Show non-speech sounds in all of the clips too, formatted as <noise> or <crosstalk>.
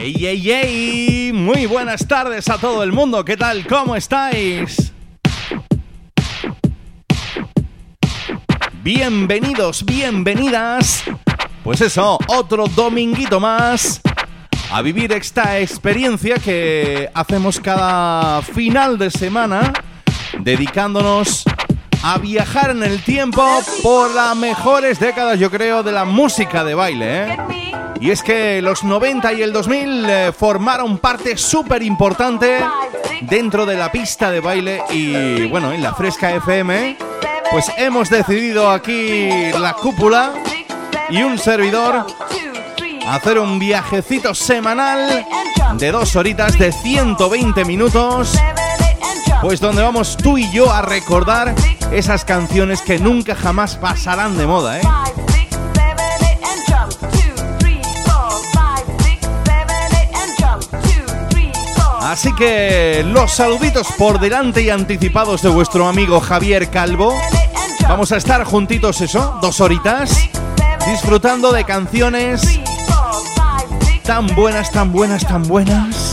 ¡Ey, ey, ey! Muy buenas tardes a todo el mundo. ¿Qué tal? ¿Cómo estáis? Bienvenidos, bienvenidas. Pues eso, otro dominguito más a vivir esta experiencia que hacemos cada final de semana dedicándonos a viajar en el tiempo por las mejores décadas, yo creo, de la música de baile. ¿eh? Y es que los 90 y el 2000 eh, formaron parte súper importante dentro de la pista de baile y bueno, en la Fresca FM, pues hemos decidido aquí la cúpula y un servidor hacer un viajecito semanal de dos horitas de 120 minutos, pues donde vamos tú y yo a recordar esas canciones que nunca jamás pasarán de moda, ¿eh? Así que los saluditos por delante y anticipados de vuestro amigo Javier Calvo. Vamos a estar juntitos eso, dos horitas, disfrutando de canciones tan buenas, tan buenas, tan buenas.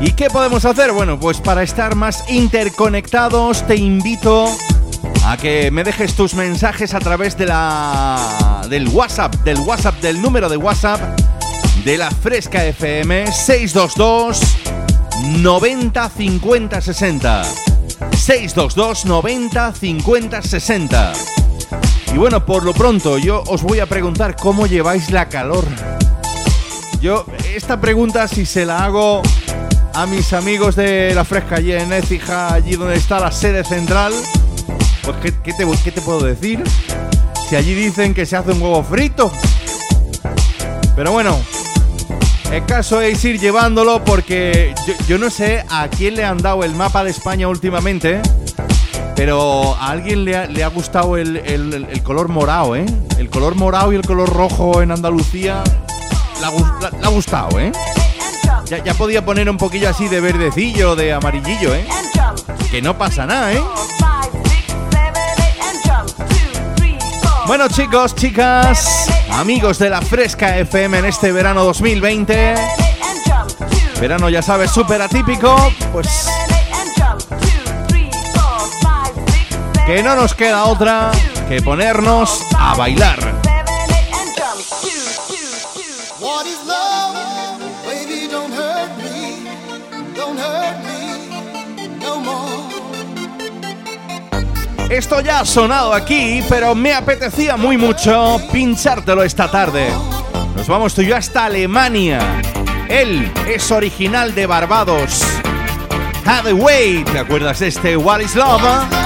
¿Y qué podemos hacer? Bueno, pues para estar más interconectados te invito a que me dejes tus mensajes a través de la del WhatsApp, del WhatsApp, del número de WhatsApp de la Fresca FM 622 90 50 60. 622 90 50 60. Y bueno, por lo pronto yo os voy a preguntar cómo lleváis la calor. Yo esta pregunta si se la hago a mis amigos de la Fresca allí en Écija, allí donde está la sede central, pues ¿qué, te, qué te puedo decir? Si allí dicen que se hace un huevo frito. Pero bueno, el caso es ir llevándolo porque yo, no sé a quién le han dado el mapa de España últimamente, pero a alguien le ha, gustado el, el- color morado, ¿eh? El color morado y el color rojo en Andalucía le ha gustado, ¿eh? Ya, podía poner un poquillo así de verdecillo, de amarillillo, ¿eh? Que no pasa nada, ¿eh? Bueno chicos, chicas, amigos de la Fresca FM en este verano 2020, verano ya sabes, súper atípico, pues que no nos queda otra que ponernos a bailar. Esto ya ha sonado aquí, pero me apetecía muy mucho pinchártelo esta tarde. Nos vamos tú y yo hasta Alemania. Él es original de Barbados. Hathaway, ¿te acuerdas de este What is Love?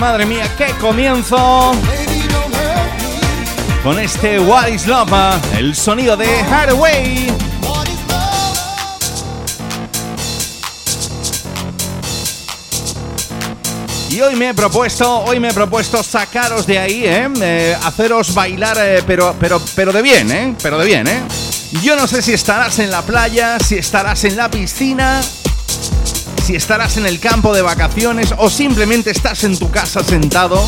Madre mía, qué comienzo con este What is Love, el sonido de love? Y hoy me he propuesto, hoy me he propuesto sacaros de ahí, ¿eh? Eh, haceros bailar, eh, pero, pero, pero de bien, ¿eh? Pero de bien, ¿eh? Yo no sé si estarás en la playa, si estarás en la piscina, si estarás en el campo de vacaciones o simplemente estás en tu casa sentado,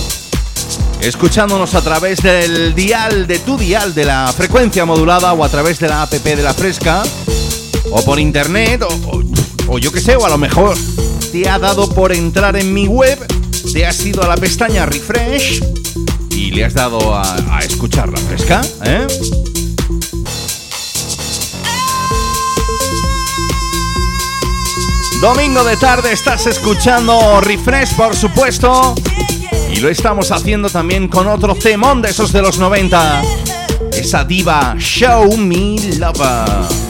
escuchándonos a través del dial, de tu dial, de la frecuencia modulada o a través de la app de la fresca, o por internet, o, o- yo qué sé, o a lo mejor te ha dado por entrar en mi web, te has ido a la pestaña refresh y le has dado a, a escuchar la fresca, ¿eh? Domingo de tarde estás escuchando Refresh, por supuesto. Y lo estamos haciendo también con otro temón de esos de los 90. Esa diva Show Me Lover.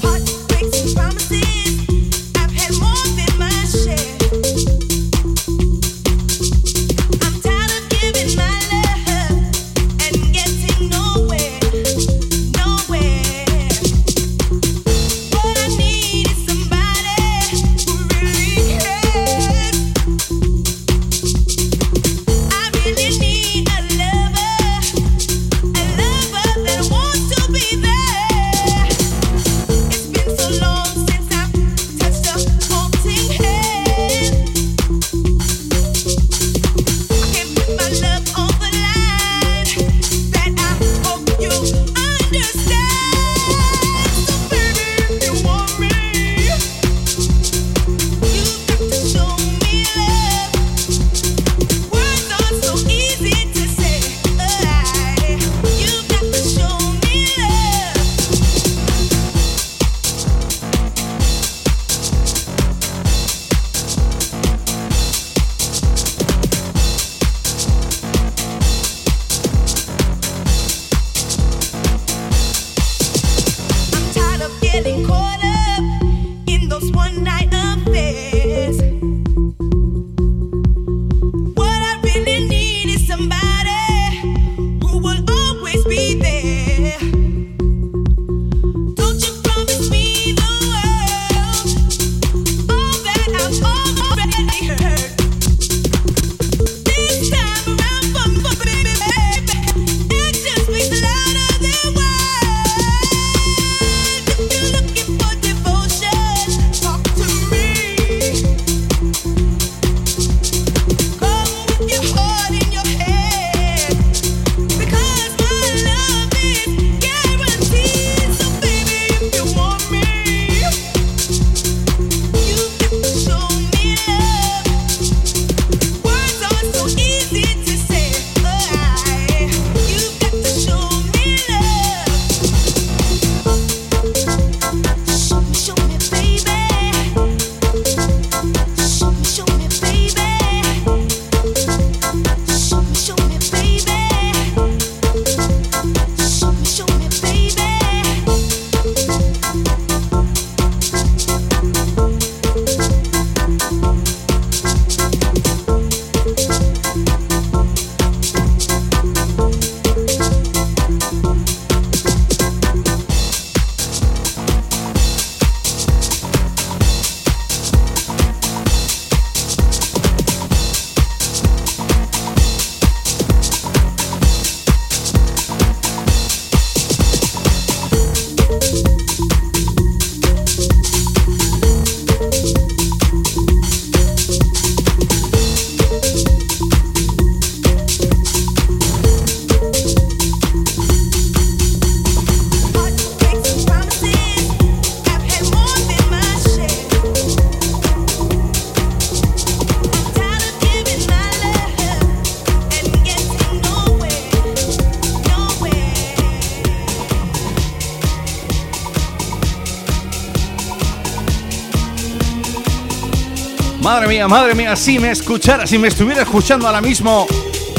Madre mía, si me escuchara, si me estuviera escuchando ahora mismo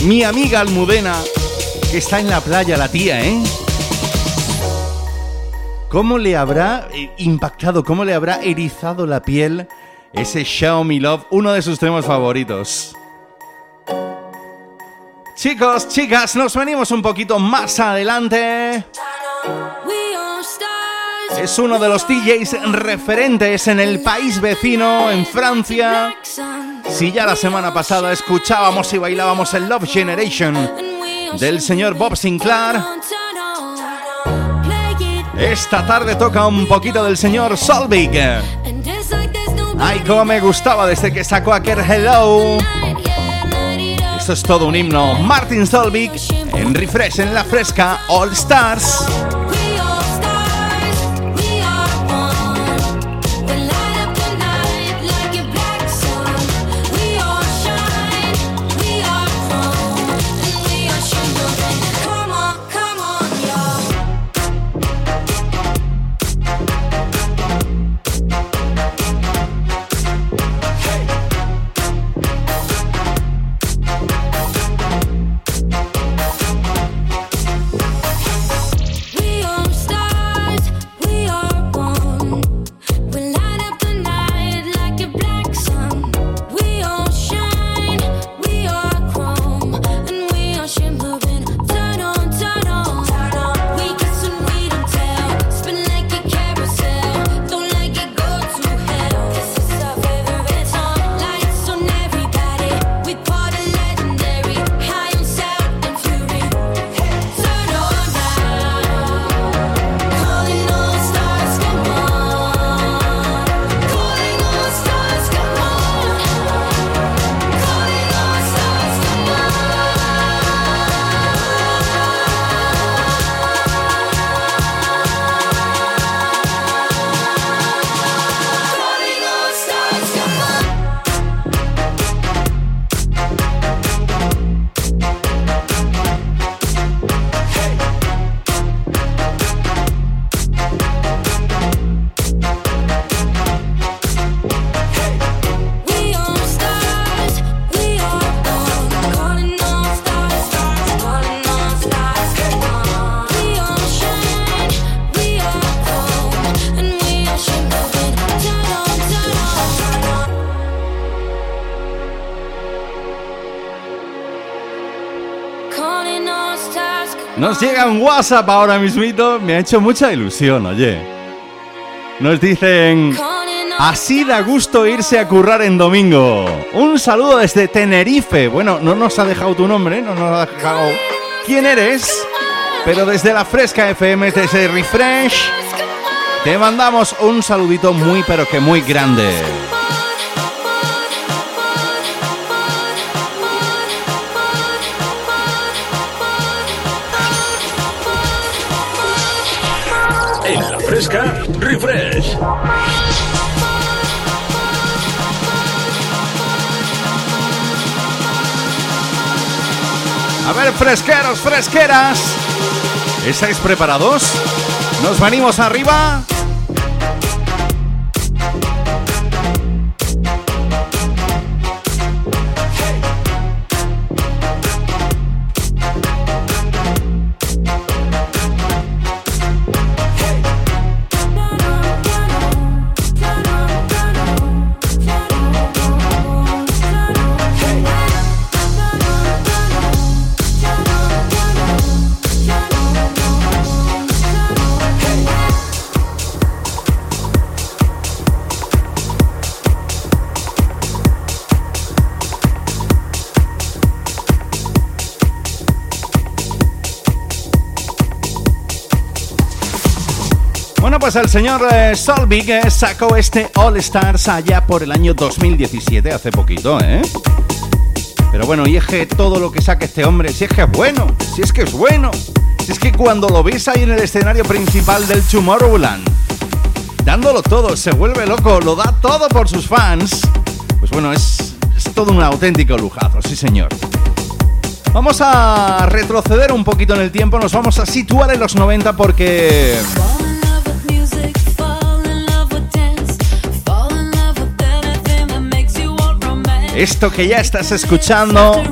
mi amiga Almudena, que está en la playa la tía, ¿eh? ¿Cómo le habrá eh, impactado, cómo le habrá erizado la piel ese Me Love, uno de sus temas favoritos? Chicos, chicas, nos venimos un poquito más adelante. Es uno de los DJs referentes en el país vecino, en Francia. Si ya la semana pasada escuchábamos y bailábamos el Love Generation del señor Bob Sinclair, esta tarde toca un poquito del señor Solvig. Ay, cómo me gustaba desde que sacó aquel Hello. Esto es todo un himno. Martin Solvig en Refresh en la fresca All Stars. WhatsApp ahora mismito, me ha hecho mucha ilusión, oye. Nos dicen, así da gusto irse a currar en domingo. Un saludo desde Tenerife. Bueno, no nos ha dejado tu nombre, no nos ha dejado quién eres, pero desde la Fresca FM, desde Refresh, te mandamos un saludito muy pero que muy grande. A ver, fresqueros, fresqueras. ¿Estáis preparados? ¿Nos venimos arriba? El señor eh, Solvig sacó este All Stars allá por el año 2017, hace poquito, ¿eh? Pero bueno, y es que todo lo que saque este hombre, si es que es bueno, si es que es bueno, si es que cuando lo ves ahí en el escenario principal del Tomorrowland, dándolo todo, se vuelve loco, lo da todo por sus fans, pues bueno, es, es todo un auténtico lujazo, sí señor. Vamos a retroceder un poquito en el tiempo, nos vamos a situar en los 90 porque... Esto que ya estás escuchando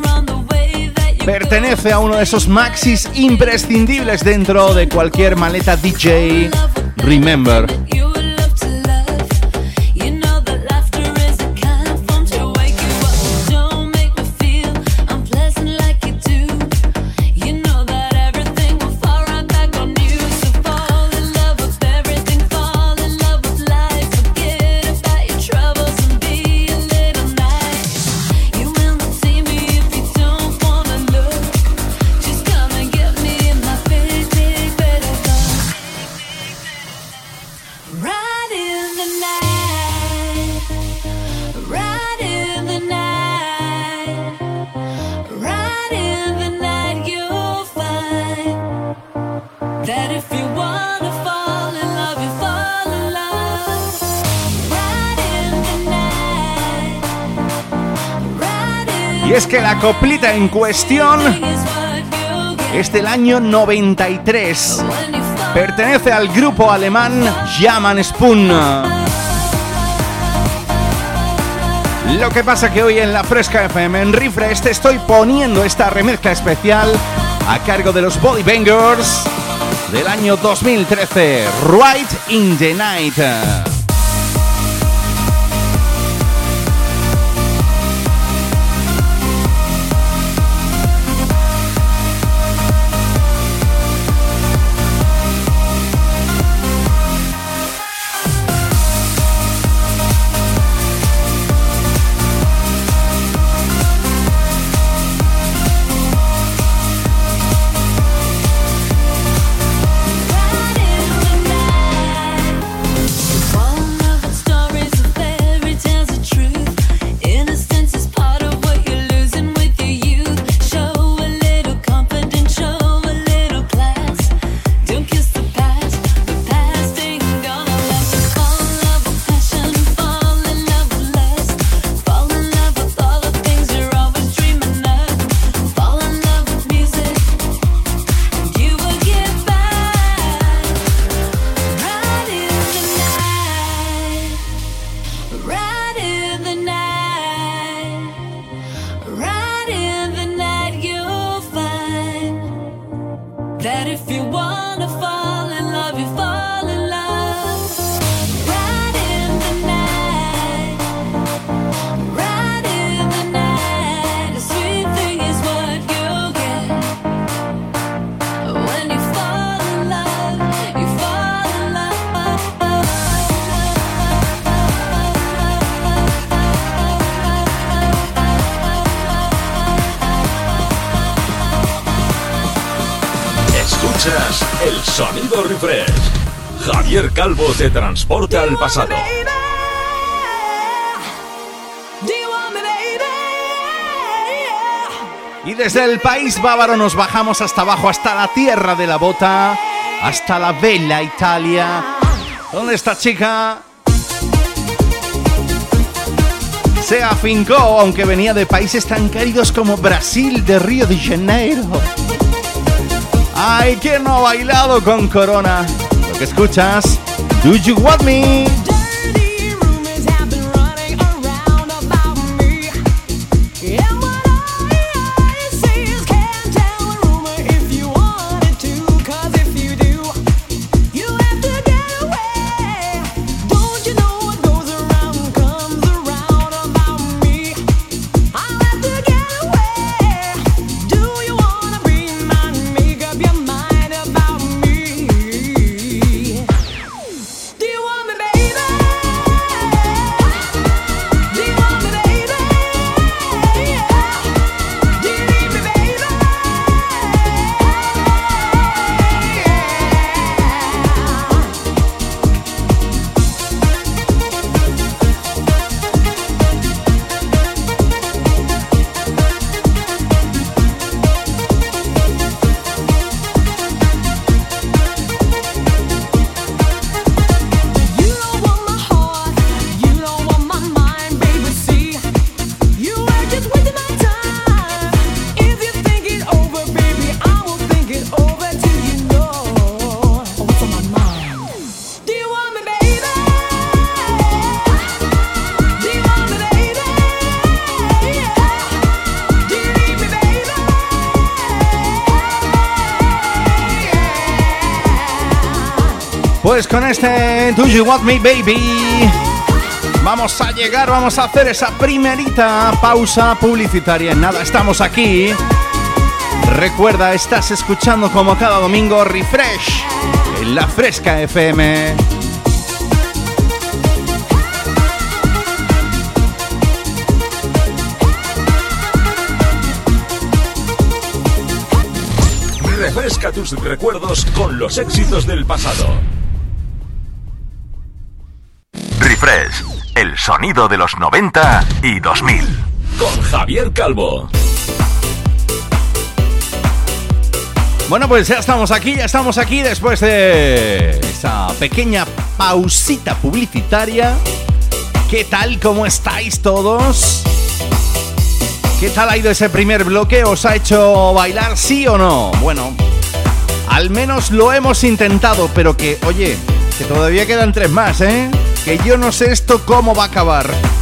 pertenece a uno de esos maxis imprescindibles dentro de cualquier maleta DJ. Remember. Coplita en cuestión es del año 93. when you fall. Pertenece al grupo alemán Jaman Spoon. Lo que pasa que hoy en la Fresca FM en Refresh te estoy poniendo esta remezcla especial a cargo de los Body Bangers del año 2013, Right in the Night. That if you wanna fall sonido refresh. Javier Calvo te transporta al pasado. Y desde el país bávaro nos bajamos hasta abajo, hasta la tierra de la bota, hasta la bella Italia. ¿Dónde está chica? Se afincó, aunque venía de países tan cálidos como Brasil de Río de Janeiro. Ay, ¿quién no ha bailado con Corona? Lo que escuchas, Do You Want Me? Este Do You Want Me Baby vamos a llegar, vamos a hacer esa primerita pausa publicitaria. Nada, estamos aquí. Recuerda, estás escuchando como cada domingo Refresh en la Fresca FM. Refresca tus recuerdos con los éxitos del pasado. Refresh, el sonido de los 90 y 2000. Con Javier Calvo. Bueno, pues ya estamos aquí, ya estamos aquí después de esa pequeña pausita publicitaria. ¿Qué tal? ¿Cómo estáis todos? ¿Qué tal ha ido ese primer bloque? ¿Os ha hecho bailar sí o no? Bueno, al menos lo hemos intentado, pero que, oye, que todavía quedan tres más, ¿eh? Que yo no sé esto cómo va a acabar.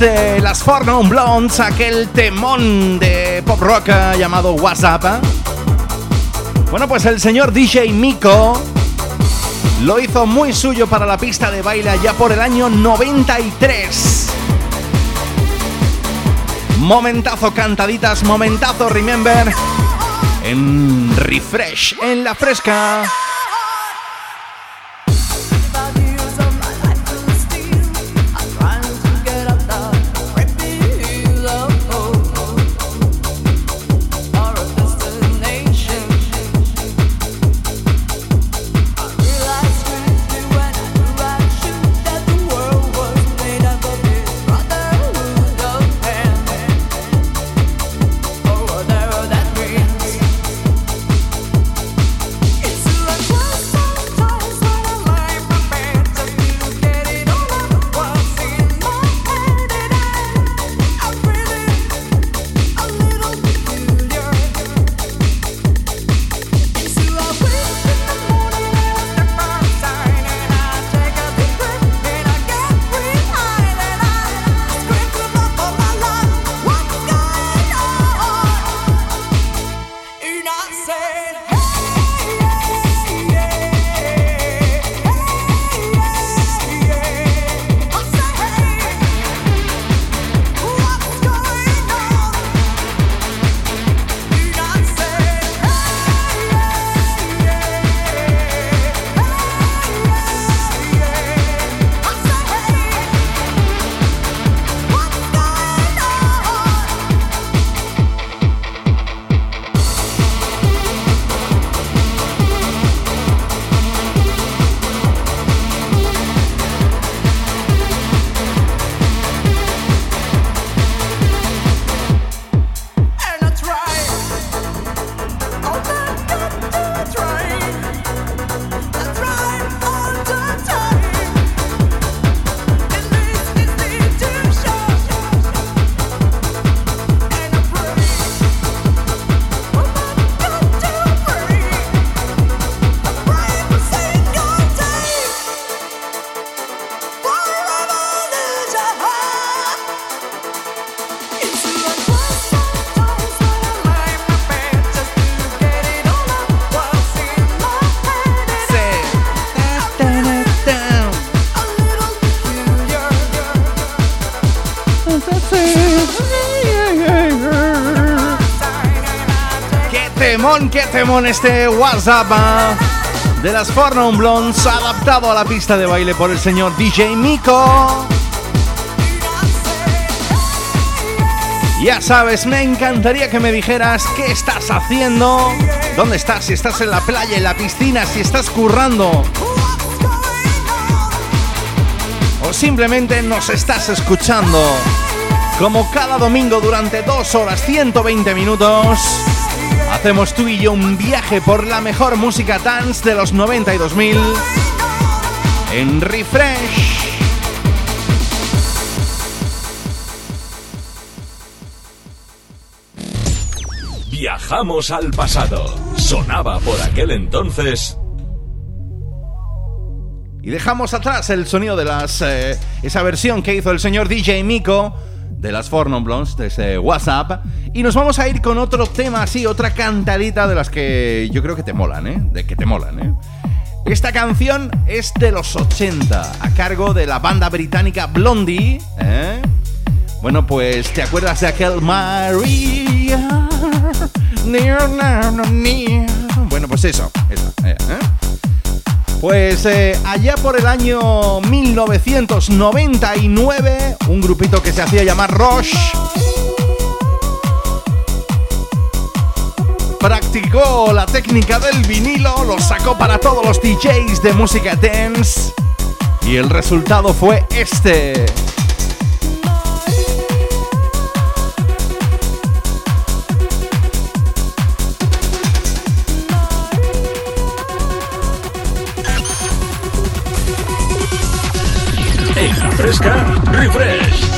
Las Fornum Blondes, aquel temón de pop rock llamado WhatsApp. ¿eh? Bueno, pues el señor DJ Miko lo hizo muy suyo para la pista de baile ya por el año 93. Momentazo cantaditas, momentazo remember en refresh, en la fresca. Temón este WhatsApp ah, de las Fornum Blondes adaptado a la pista de baile por el señor DJ Miko! Ya sabes, me encantaría que me dijeras qué estás haciendo, dónde estás, si estás en la playa, en la piscina, si estás currando o simplemente nos estás escuchando. Como cada domingo durante dos horas 120 minutos, hacemos tú y yo un viaje por la mejor música dance de los 90 y 2000 en Refresh. Viajamos al pasado. Sonaba por aquel entonces. Y dejamos atrás el sonido de las eh, esa versión que hizo el señor DJ Miko de las Four Non Blondes desde WhatsApp y nos vamos a ir con otro tema así, otra cantadita de las que yo creo que te molan, ¿eh? De que te molan, ¿eh? Esta canción es de los 80 a cargo de la banda británica Blondie, ¿eh? Bueno, pues ¿te acuerdas de aquel near. Bueno, pues eso, eso, eh, ¿eh? Pues eh, allá por el año 1999, un grupito que se hacía llamar Roche practicó la técnica del vinilo, lo sacó para todos los DJs de música dance y el resultado fue este. Fresca, refresh.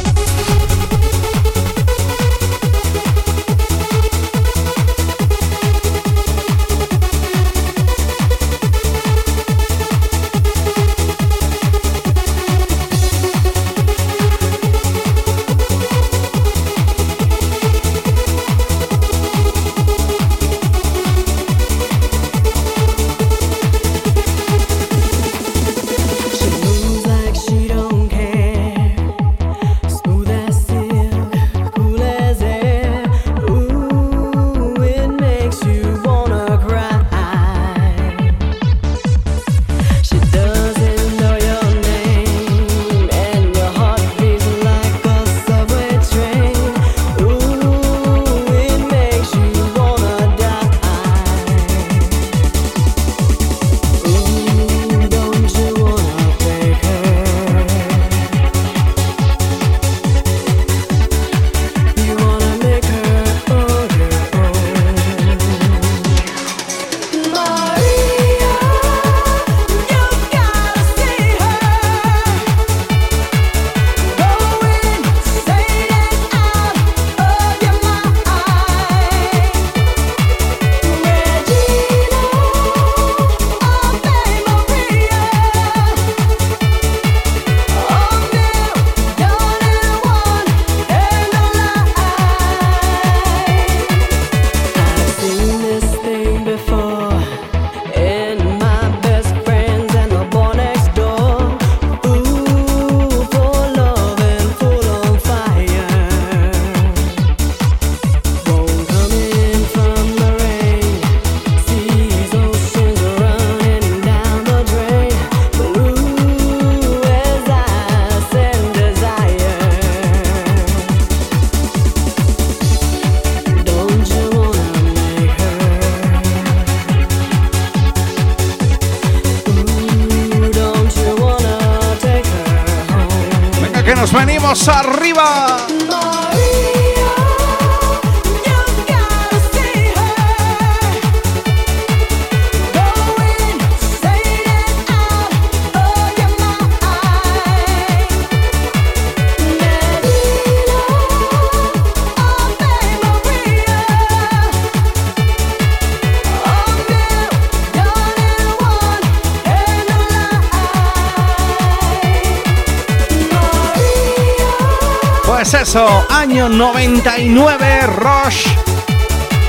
99, Rush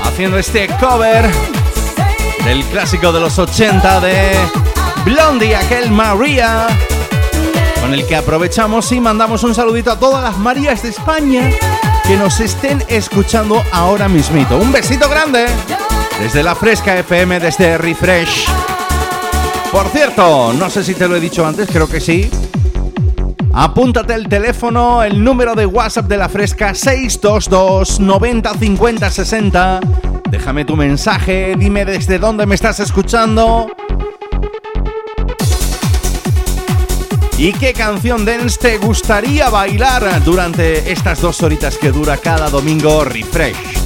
haciendo este cover del clásico de los 80 de Blondie, aquel María, con el que aprovechamos y mandamos un saludito a todas las Marías de España que nos estén escuchando ahora mismito. Un besito grande desde la Fresca FM, desde Refresh. Por cierto, no sé si te lo he dicho antes, creo que sí. Apúntate el teléfono, el número de WhatsApp de la Fresca 622 90 50 60. Déjame tu mensaje, dime desde dónde me estás escuchando. ¿Y qué canción dance te gustaría bailar durante estas dos horitas que dura cada domingo Refresh?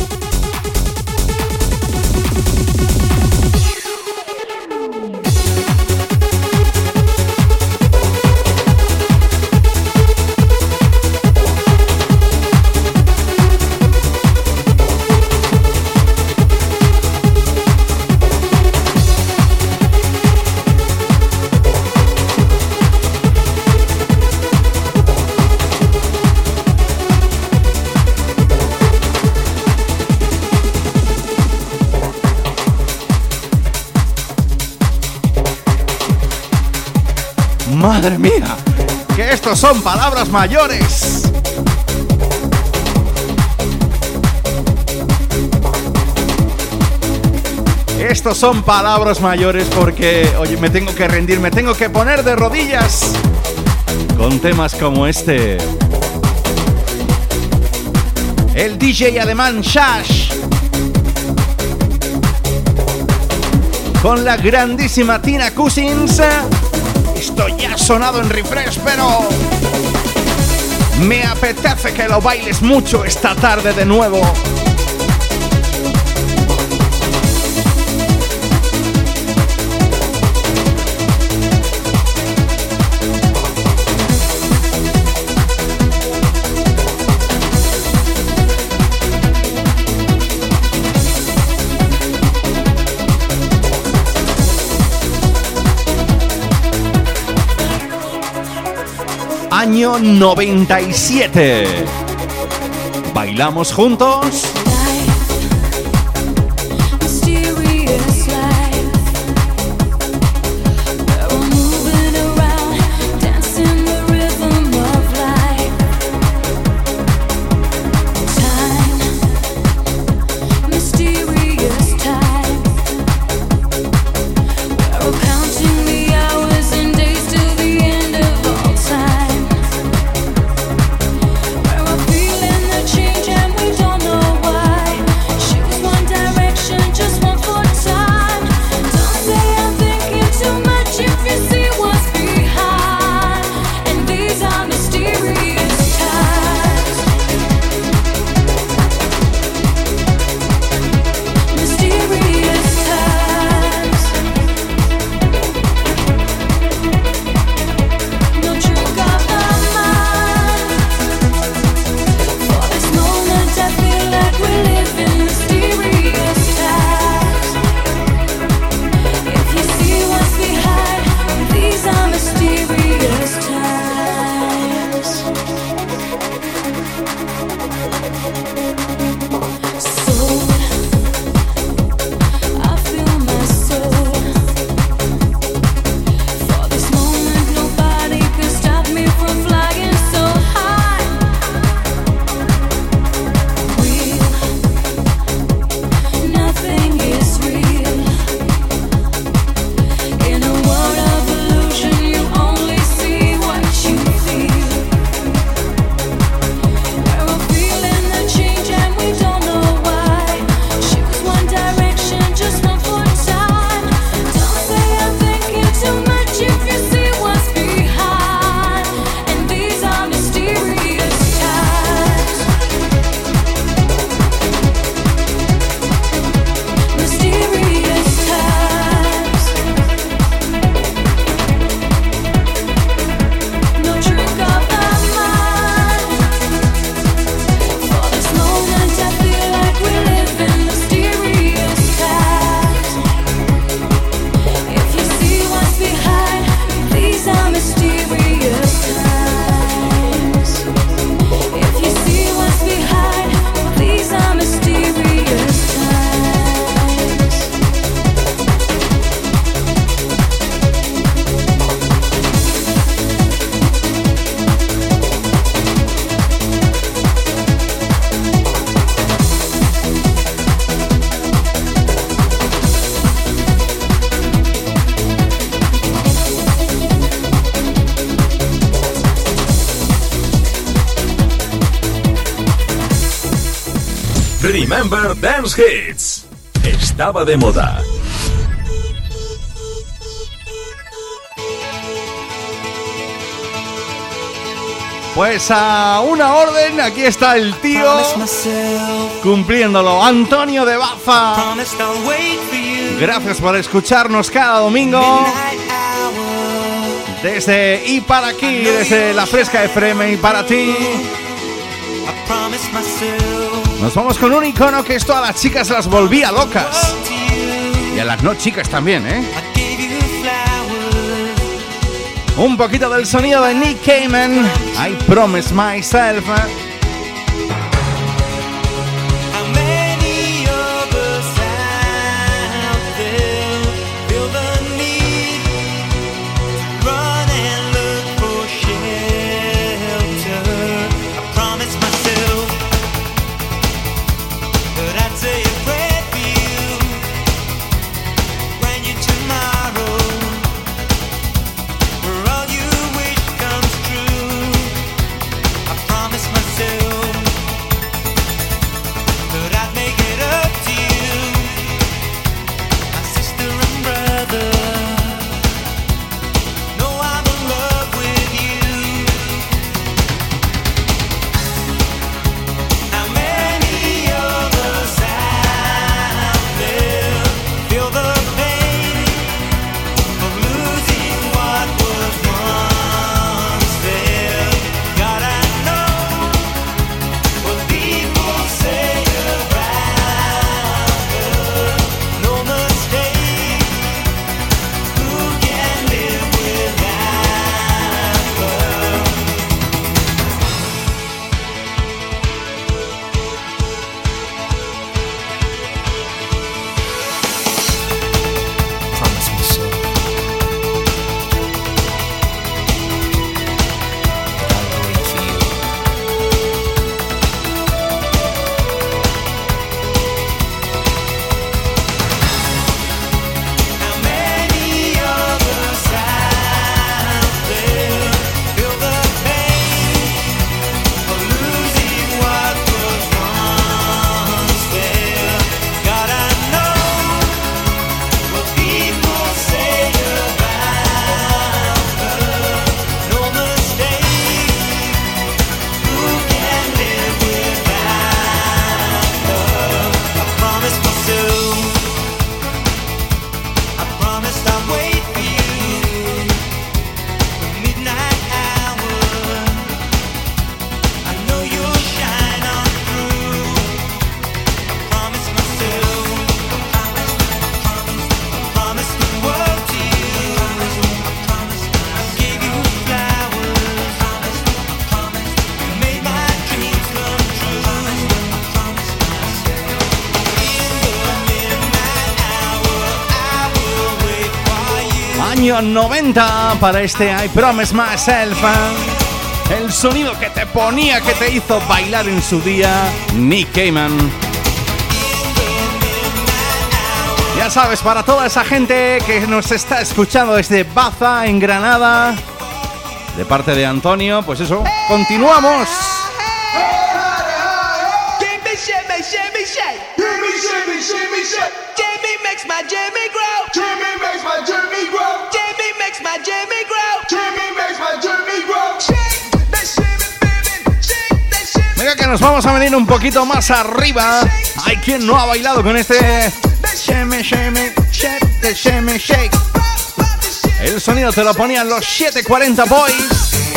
Madre mía, que estos son palabras mayores. Estos son palabras mayores porque, oye, me tengo que rendir, me tengo que poner de rodillas con temas como este. El DJ alemán Shash. Con la grandísima Tina Cousins esto ya ha sonado en refresh, pero me apetece que lo bailes mucho esta tarde de nuevo. año 97. Bailamos juntos. estaba de moda. Pues a una orden, aquí está el tío cumpliéndolo, Antonio de Bafa. Gracias por escucharnos cada domingo. Desde y para aquí, desde la Fresca FM y para ti. Nos vamos con un icono que esto a las chicas las volvía locas. Y a las no chicas también, ¿eh? Un poquito del sonido de Nick Cayman. I promise myself. Año 90 para este I Promise Myself. ¿eh? El sonido que te ponía, que te hizo bailar en su día, Nick Cayman. Ya sabes, para toda esa gente que nos está escuchando desde Baza, en Granada, de parte de Antonio, pues eso, continuamos. Jimmy makes my Jimmy grow. Jimmy makes my Jimmy grow. Jimmy makes my Jimmy grow. Jimmy makes my Jimmy grow. Shake that shimmy, baby. Shake that shimmy. Venga que nos vamos a venir un poquito más arriba. Hay quien no ha bailado con este. El sonido te lo ponían los 740 Boys.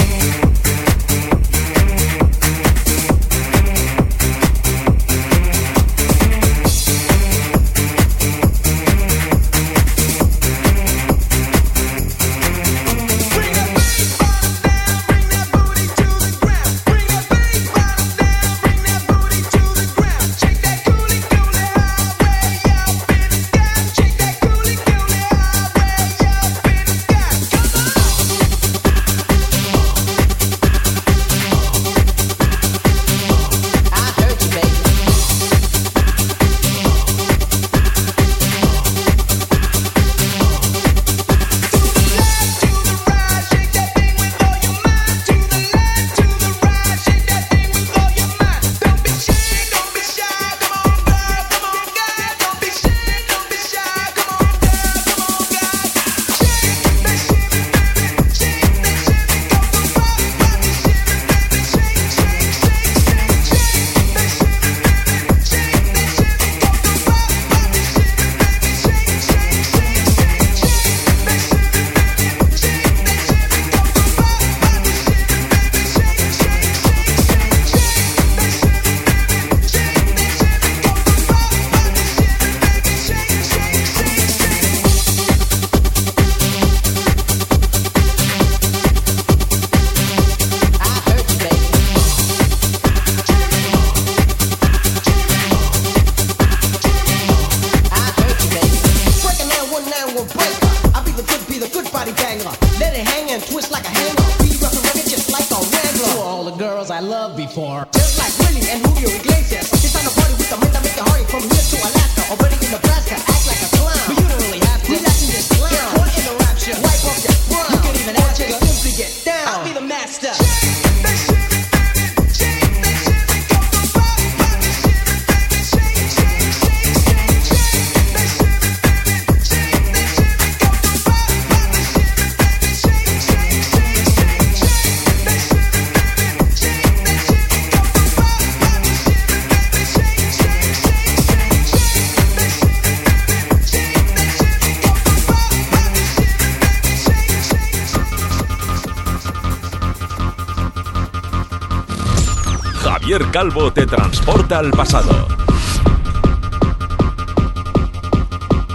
Calvo te transporta al pasado.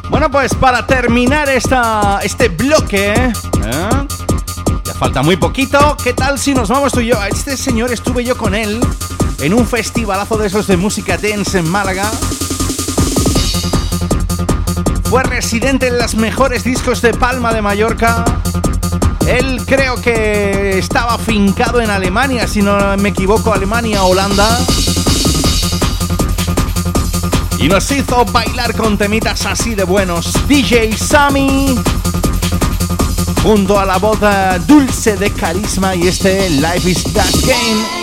Bueno, pues para terminar esta, este bloque, ¿eh? ya falta muy poquito. ¿Qué tal si nos vamos tú y yo? Este señor estuve yo con él en un festivalazo de esos de música dance en Málaga. Fue residente en los mejores discos de Palma de Mallorca. Él creo que estaba afincado en Alemania, si no me equivoco, Alemania, Holanda. Y nos hizo bailar con temitas así de buenos. DJ Sammy. Junto a la voz dulce de carisma y este Life is That Game.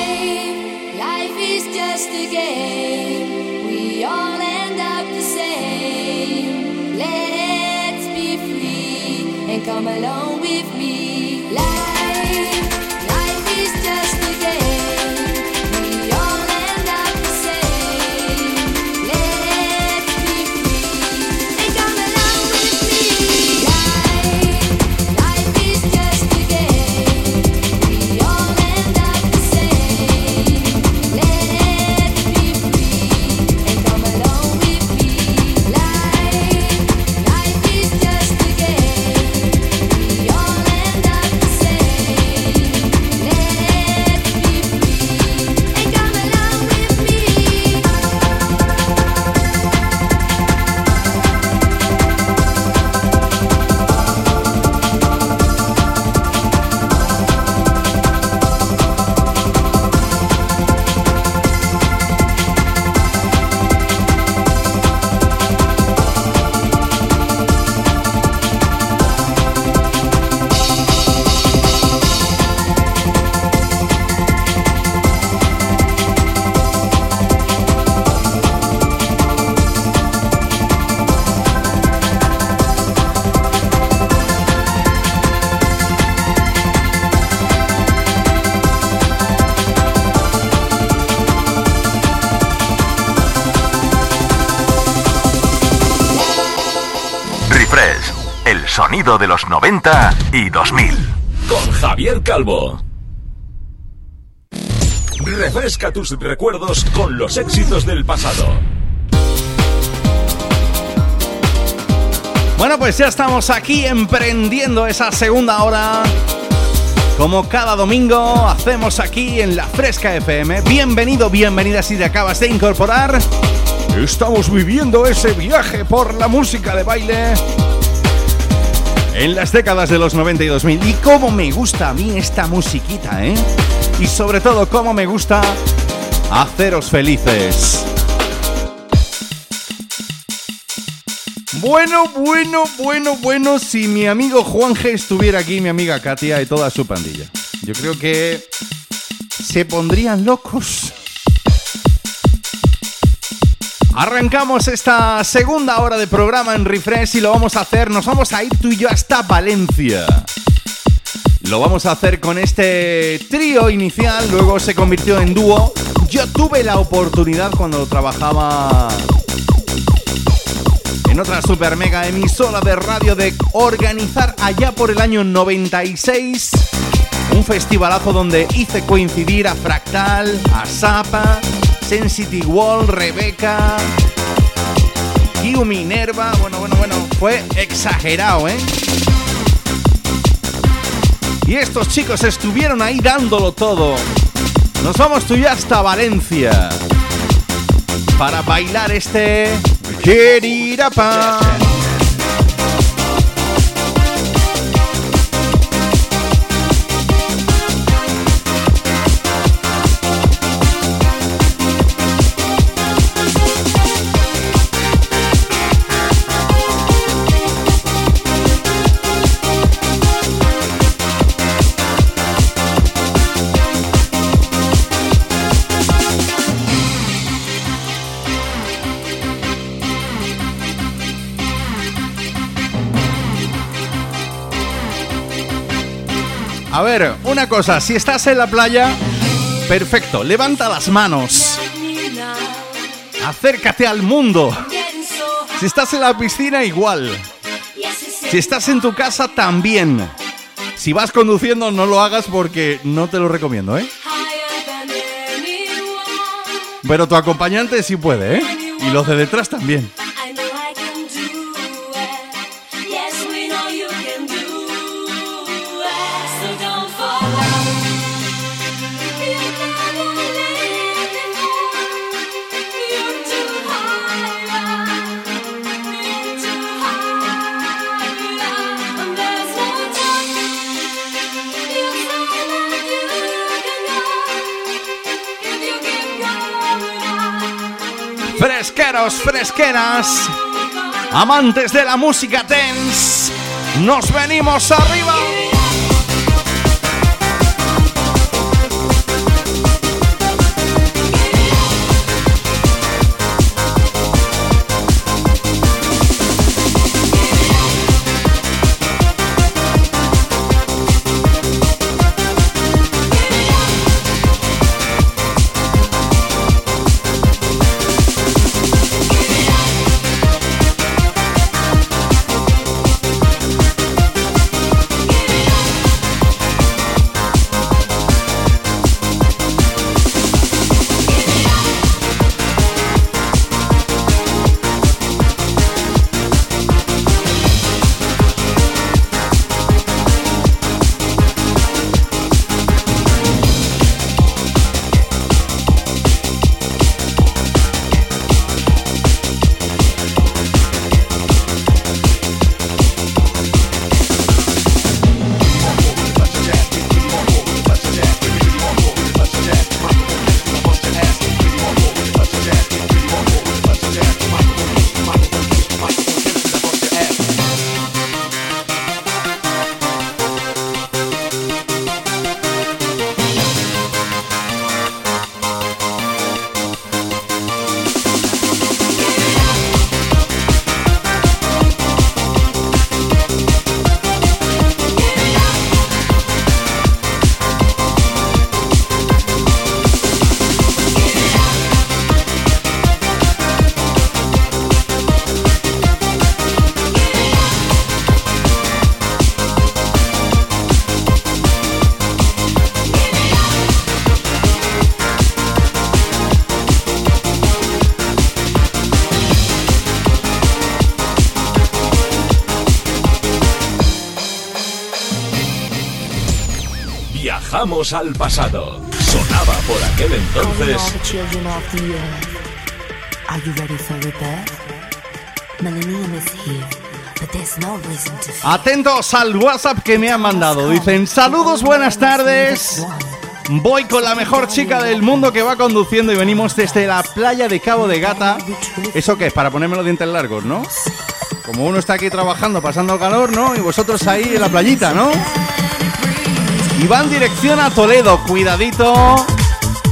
Sonido de los 90 y 2000. Con Javier Calvo. Refresca tus recuerdos con los éxitos del pasado. Bueno, pues ya estamos aquí emprendiendo esa segunda hora. Como cada domingo hacemos aquí en la Fresca FM. Bienvenido, bienvenida si te acabas de incorporar. Estamos viviendo ese viaje por la música de baile en las décadas de los 90 y 2000. Y cómo me gusta a mí esta musiquita, ¿eh? Y sobre todo, cómo me gusta haceros felices. Bueno, bueno, bueno, bueno, si mi amigo Juan G estuviera aquí, mi amiga Katia y toda su pandilla. Yo creo que se pondrían locos. Arrancamos esta segunda hora de programa en Refresh y lo vamos a hacer, nos vamos a ir tú y yo hasta Valencia. Lo vamos a hacer con este trío inicial, luego se convirtió en dúo. Yo tuve la oportunidad cuando trabajaba en otra super mega emisora de radio de organizar allá por el año 96 un festivalazo donde hice coincidir a Fractal, a Sapa, Sensity Wall, Rebeca, Q Minerva. Bueno, bueno, bueno, fue exagerado, ¿eh? Y estos chicos estuvieron ahí dándolo todo. Nos vamos tú y yo hasta Valencia para bailar este Querirapa. A ver, una cosa, si estás en la playa, perfecto, levanta las manos, acércate al mundo. Si estás en la piscina, igual. Si estás en tu casa, también. Si vas conduciendo, no lo hagas porque no te lo recomiendo, ¿eh? Pero tu acompañante sí puede, ¿eh? Y los de detrás también. Fresqueros, fresqueras, amantes de la música dance, nos venimos arriba. Al pasado. Sonaba por aquel entonces. Are you ready for? Millennium is here. Atentos al WhatsApp que me han mandado. Dicen, saludos, buenas tardes. Voy con la mejor chica del mundo que va conduciendo y venimos desde la playa de Cabo de Gata. ¿Eso qué es? Para ponerme los dientes largos, ¿no? Como uno está aquí trabajando, pasando calor, ¿no? Y vosotros ahí en la playita, ¿no? Y van dirección a Toledo, cuidadito,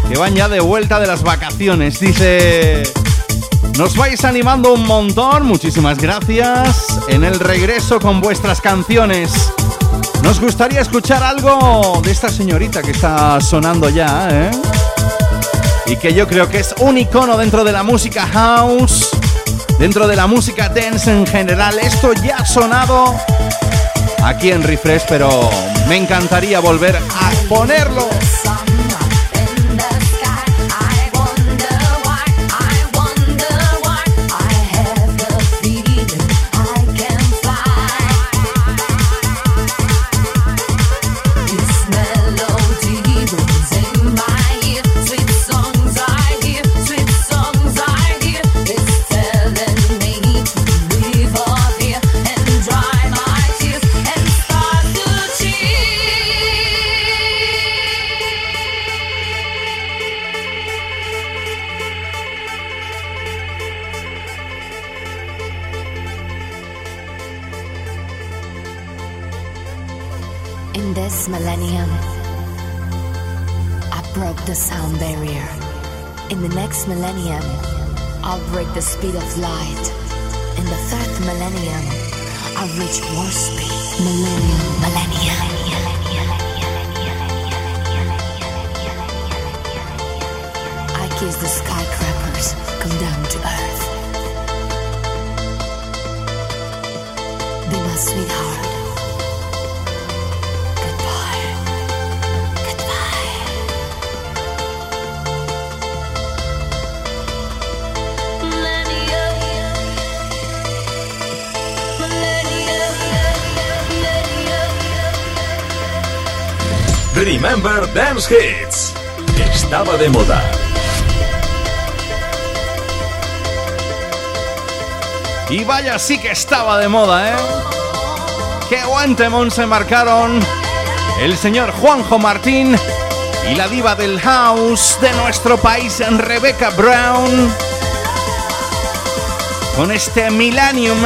que van ya de vuelta de las vacaciones. Dice, nos vais animando un montón, muchísimas gracias. En el regreso con vuestras canciones. Nos gustaría escuchar algo de esta señorita que está sonando ya, ¿eh? Y que yo creo que es un icono dentro de la música house, dentro de la música dance en general. Esto ya ha sonado aquí en Refresh, pero me encantaría volver a ponerlo. next millennium, I'll break the speed of light. In the third millennium, I'll reach war speed. Millennium, millennium. I kiss the skyscrapers, come down to earth. Be my sweetheart. Remember Dance Hits. Estaba de moda. Y vaya, sí que estaba de moda, ¿eh? Qué buen temón se marcaron el señor Juanjo Martín y la diva del house de nuestro país, Rebecca Brown, con este Millennium.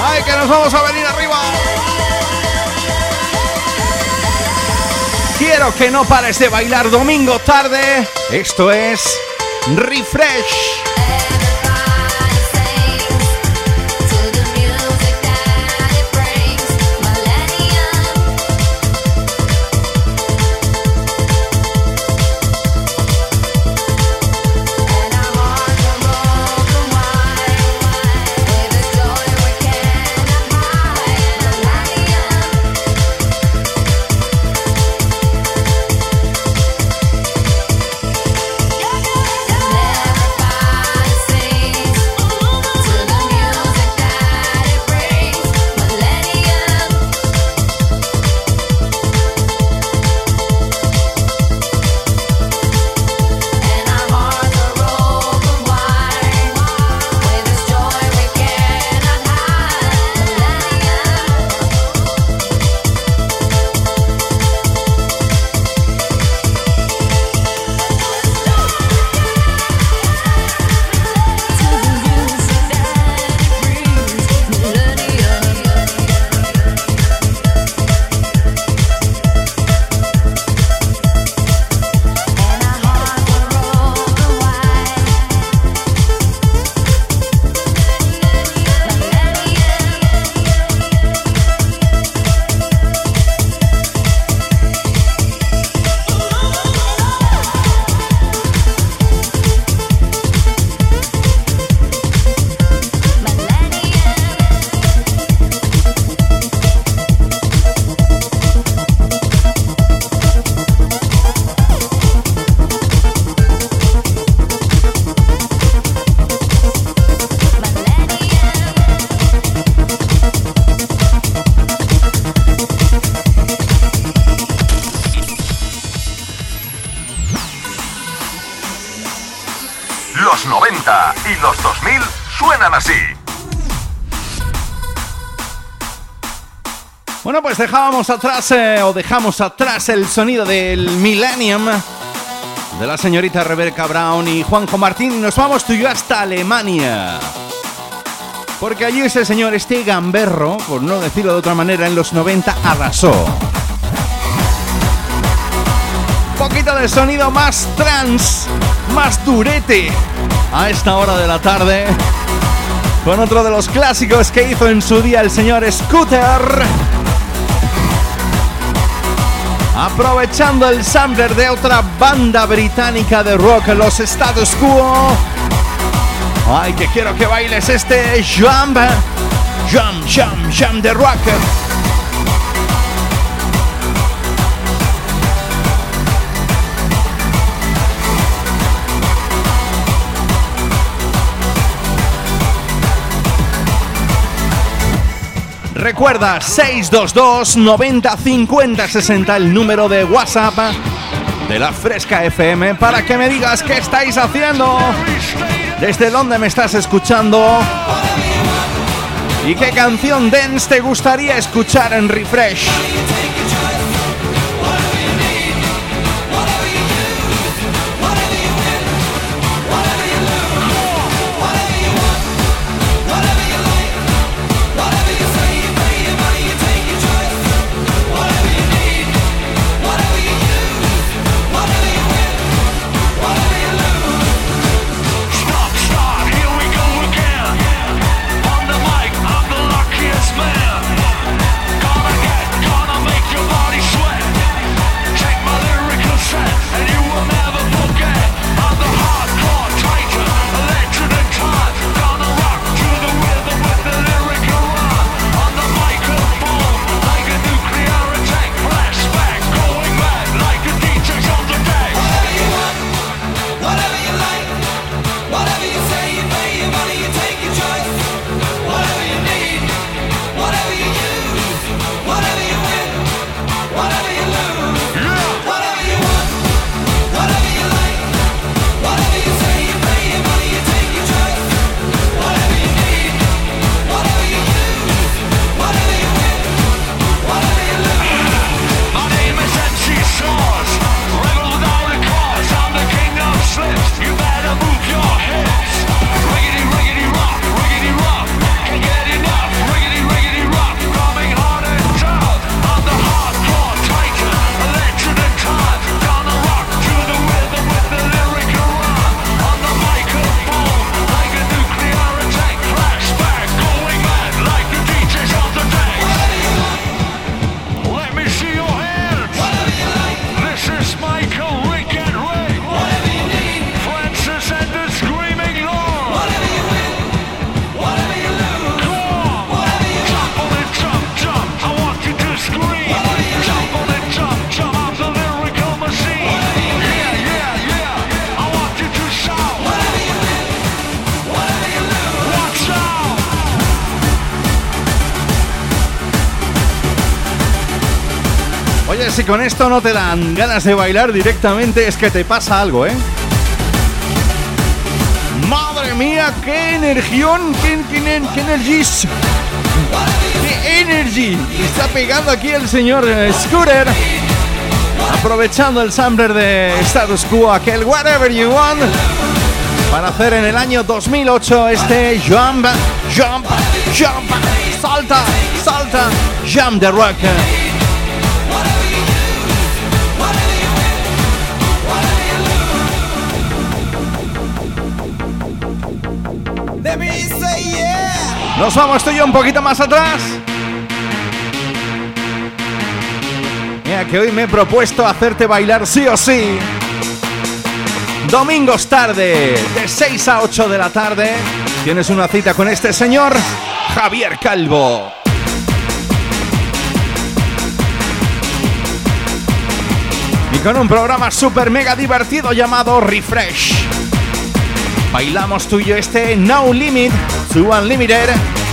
¡Ay, que nos vamos a venir arriba! Quiero que no pares de bailar domingo tarde. Esto es Refresh. Dejábamos atrás eh, o dejamos atrás el sonido del Millennium de la señorita Rebecca Brown y Juanjo Martín nos vamos tú y yo hasta Alemania. Porque allí ese señor, este gamberro, por no decirlo de otra manera, en los 90 arrasó. Poquito de sonido más trans, más durete a esta hora de la tarde. Con otro de los clásicos que hizo en su día el señor Scooter. Aprovechando el sampler de otra banda británica de rock, los Status Quo. Ay, que quiero que bailes este jump, jump, jump, jump de rock. Recuerda 622 90 50 60 el número de WhatsApp de la Fresca FM para que me digas qué estáis haciendo, desde dónde me estás escuchando y qué canción dance te gustaría escuchar en Refresh. Con esto no te dan ganas de bailar directamente, es que te pasa algo, ¿eh? Madre mía, qué energión, qué, qué, qué energies. ¡Qué energy! Está pegando aquí el señor eh, Scooter. Aprovechando el sampler de Status Quo, aquel Whatever You Want. Para hacer en el año 2008 este Jump, Jump, Jump. Salta, salta, Jump the Rock. Nos vamos tú y yo un poquito más atrás. Mira que hoy me he propuesto hacerte bailar sí o sí. Domingos tarde, de 6 a 8 de la tarde, tienes una cita con este señor, Javier Calvo. Y con un programa super mega divertido llamado Refresh. Bailamos tú y yo este No Limit Unlimited.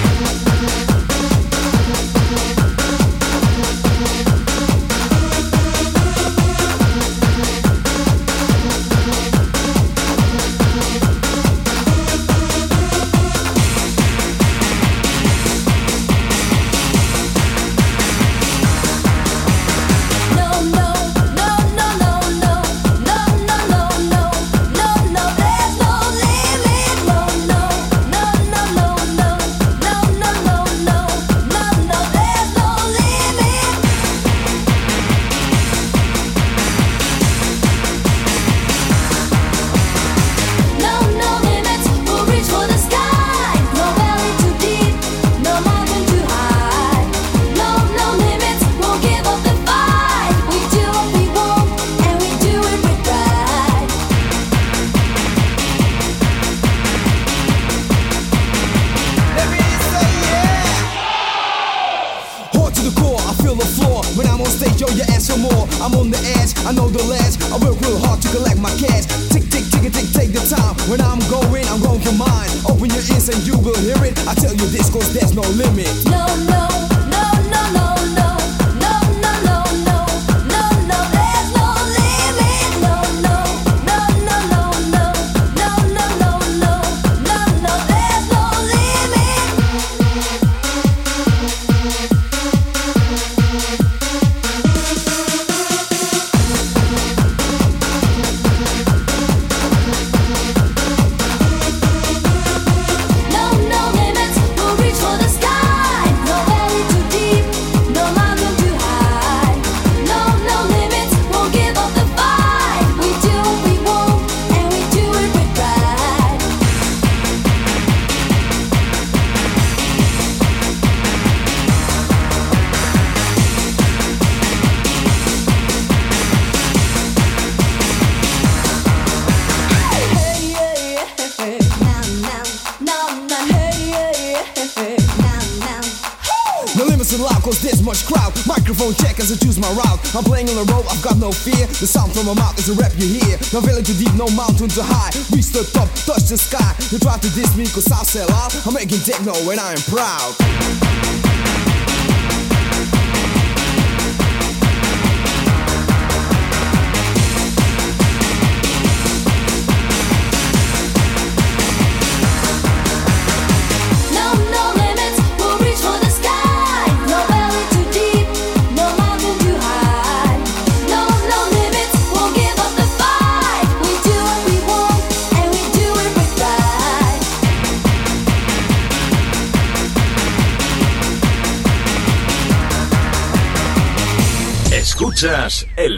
I've no fear. The sound from my mouth is a rap you hear. No valley too deep, no mountain too high. Reach the top, touch the sky. You try to diss me, cause I'll sell out. I'm making techno and I am proud.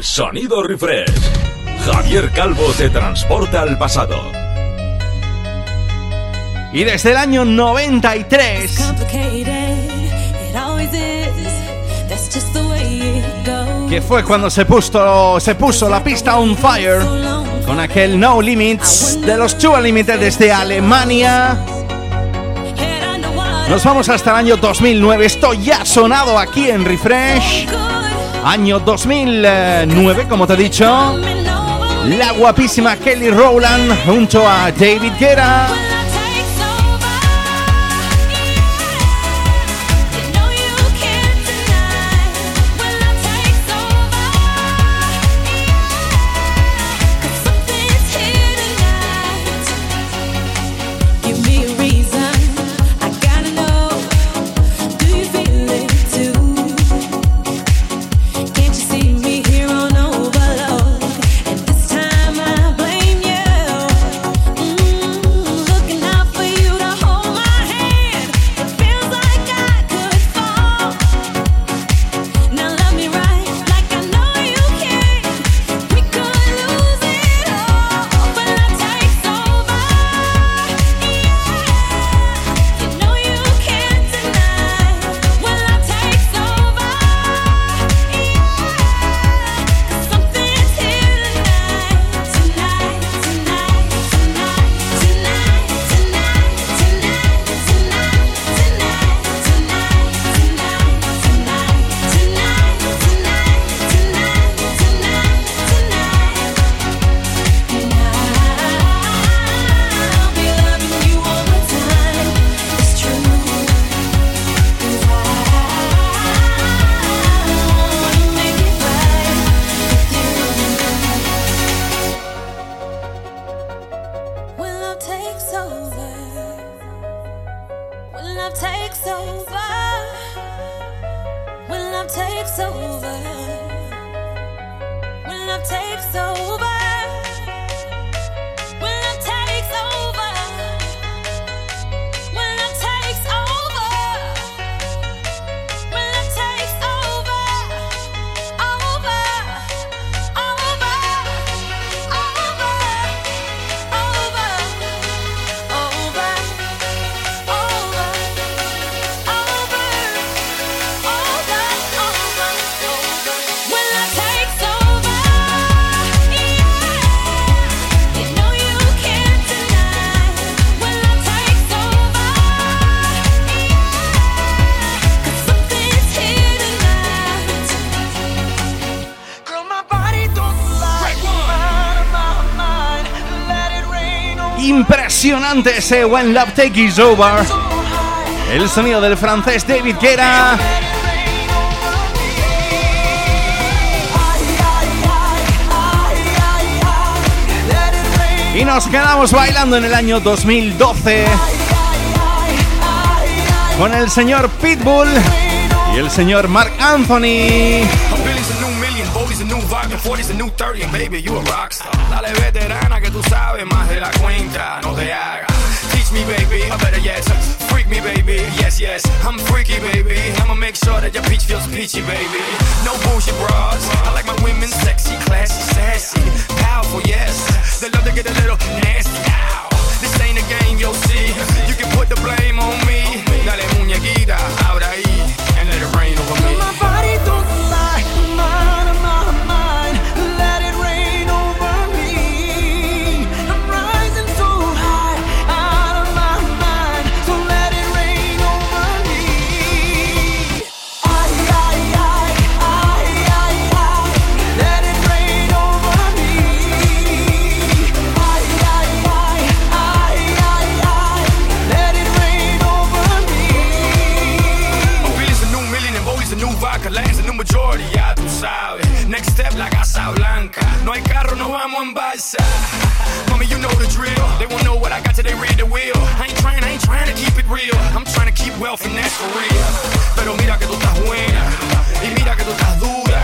El sonido refresh. Javier Calvo te transporta al pasado. Y desde el año 93 que fue cuando se puso, se puso la pista on fire con aquel No Limits de los Two Unlimited desde Alemania. Nos vamos hasta el año 2009. Esto ya ha sonado aquí en Refresh. Año 2009, como te he dicho. La guapísima Kelly Rowland junto a David Guetta. Ese When Love Take Is Over. El sonido del francés David Guerra. Y nos quedamos bailando en el año 2012 con el señor Pitbull y el señor Mark Anthony. Billy's a new million, Bobby's a new vodka, 40's a new 30, and baby, you a rockstar. Dale veterana que tú sabes más de la cuenta, no te hagas. Teach me, baby, I better yes. Freak me, baby, yes, yes. I'm freaky, baby. I'ma make sure that your peach feels peachy, baby. No bullshit bras. I like my women sexy, classy, sassy, powerful, yes. They love to get a little nasty. This ain't a game, you'll see. You can put the blame on me. The drill. They won't know what I got till they read the wheel. I ain't trying, I ain't trying to keep it real. I'm trying to keep wealth and that's for real. Pero mira que tú estás buena. Y mira que tú estás dura.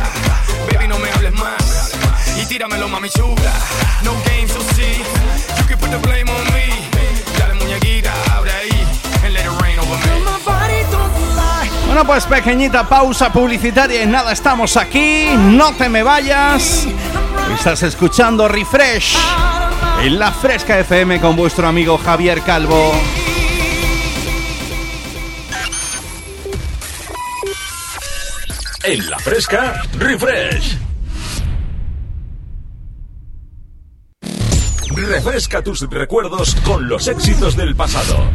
Baby, no me hables más. Y tíramelo, mami chula. No games, you'll see. You can put the blame on me. Dale muñequita, abre ahí. And let it rain over me. My body don't lie. Bueno, pues pequeñita pausa publicitaria y nada, estamos aquí. No te me vayas. Estás escuchando Refresh en la Fresca FM con vuestro amigo Javier Calvo. En la fresca, refresh. Refresca tus recuerdos con los éxitos del pasado.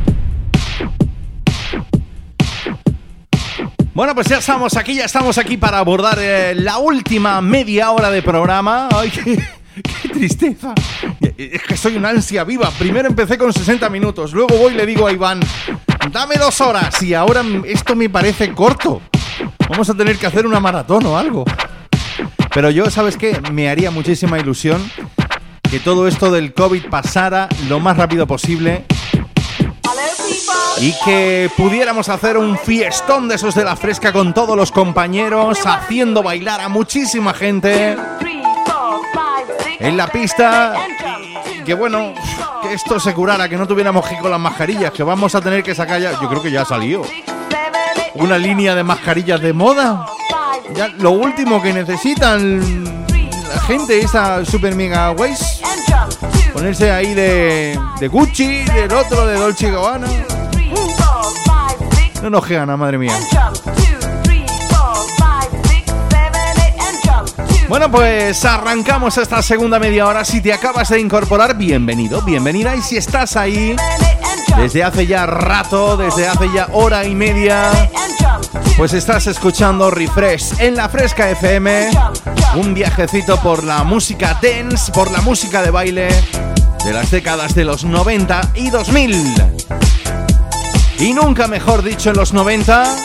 Bueno, pues ya estamos aquí, ya estamos aquí para abordar eh, la última media hora de programa. Ay, qué, qué tristeza. Es que soy una ansia viva. Primero empecé con 60 minutos, luego voy y le digo a Iván, dame dos horas. Y ahora esto me parece corto. Vamos a tener que hacer una maratón o algo. Pero yo, ¿sabes qué? Me haría muchísima ilusión que todo esto del COVID pasara lo más rápido posible y que pudiéramos hacer un fiestón de esos de la fresca con todos los compañeros, haciendo bailar a muchísima gente en la pista. Que bueno, que esto se curara, que no tuviéramos que con las mascarillas, que vamos a tener que sacar ya, yo creo que ya salió, una línea de mascarillas de moda. Ya lo último que necesitan la gente, esa super mega ways, ponerse ahí de, Gucci, del otro, de Dolce Gabbana. No nos gana, madre mía. Bueno, pues arrancamos esta segunda media hora. Si te acabas de incorporar, bienvenido, bienvenida. Y si estás ahí desde hace ya rato, desde hace ya hora y media, pues estás escuchando Refresh en la Fresca FM. Un viajecito por la música dance, por la música de baile de las décadas de los 90 y 2000. Y nunca mejor dicho en los 90.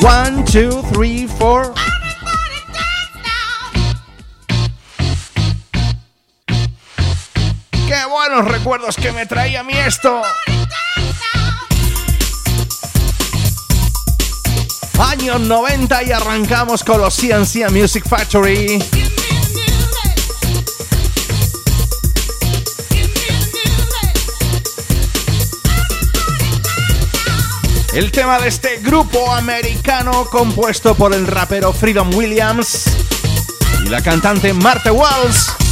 1, 2, 3, 4. llegaban los recuerdos que me traía a mí esto. Años 90 y arrancamos con los CNC Music Factory. El tema de este grupo americano compuesto por el rapero Freedom Williams y la cantante Martha Walls.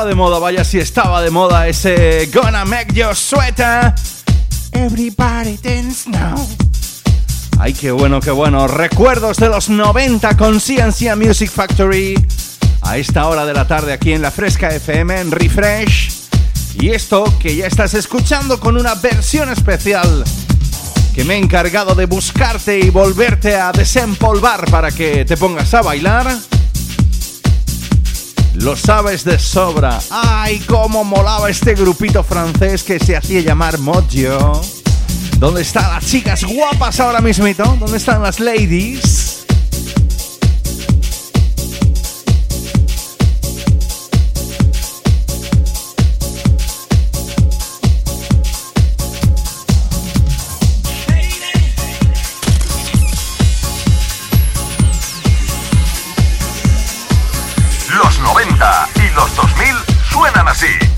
estaba de moda, vaya si estaba de moda ese Gonna Make You Sweater. Everybody dance now. Ay, qué bueno, qué bueno. Recuerdos de los 90 con CNC Music Factory. A esta hora de la tarde aquí en la Fresca FM en Refresh. Y esto que ya estás escuchando con una versión especial que me he encargado de buscarte y volverte a desempolvar para que te pongas a bailar. Lo sabes de sobra. ¡Ay, cómo molaba este grupito francés que se hacía llamar Mojo! ¿Dónde están las chicas guapas ahora mismito? ¿Dónde están las ladies? See.